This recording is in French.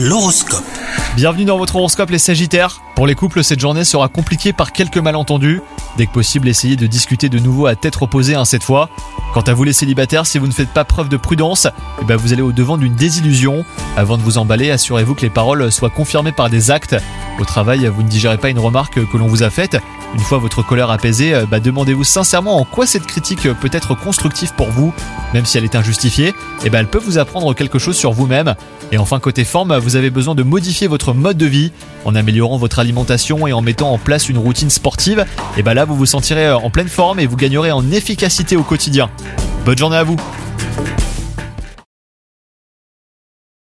L'horoscope. Bienvenue dans votre horoscope les Sagittaires. Pour les couples, cette journée sera compliquée par quelques malentendus. Dès que possible, essayez de discuter de nouveau à tête reposée hein, cette fois. Quant à vous les célibataires, si vous ne faites pas preuve de prudence, eh ben vous allez au devant d'une désillusion. Avant de vous emballer, assurez-vous que les paroles soient confirmées par des actes. Au travail, vous ne digérez pas une remarque que l'on vous a faite. Une fois votre colère apaisée, euh, bah, demandez-vous sincèrement en quoi cette critique peut être constructive pour vous, même si elle est injustifiée. Et ben elle peut vous apprendre quelque chose sur vous-même. Et enfin côté forme, vous avez besoin de modifier votre mode de vie en améliorant votre alimentation et en mettant en place une routine sportive. Et ben là vous vous sentirez en pleine forme et vous gagnerez en efficacité au quotidien. Bonne journée à vous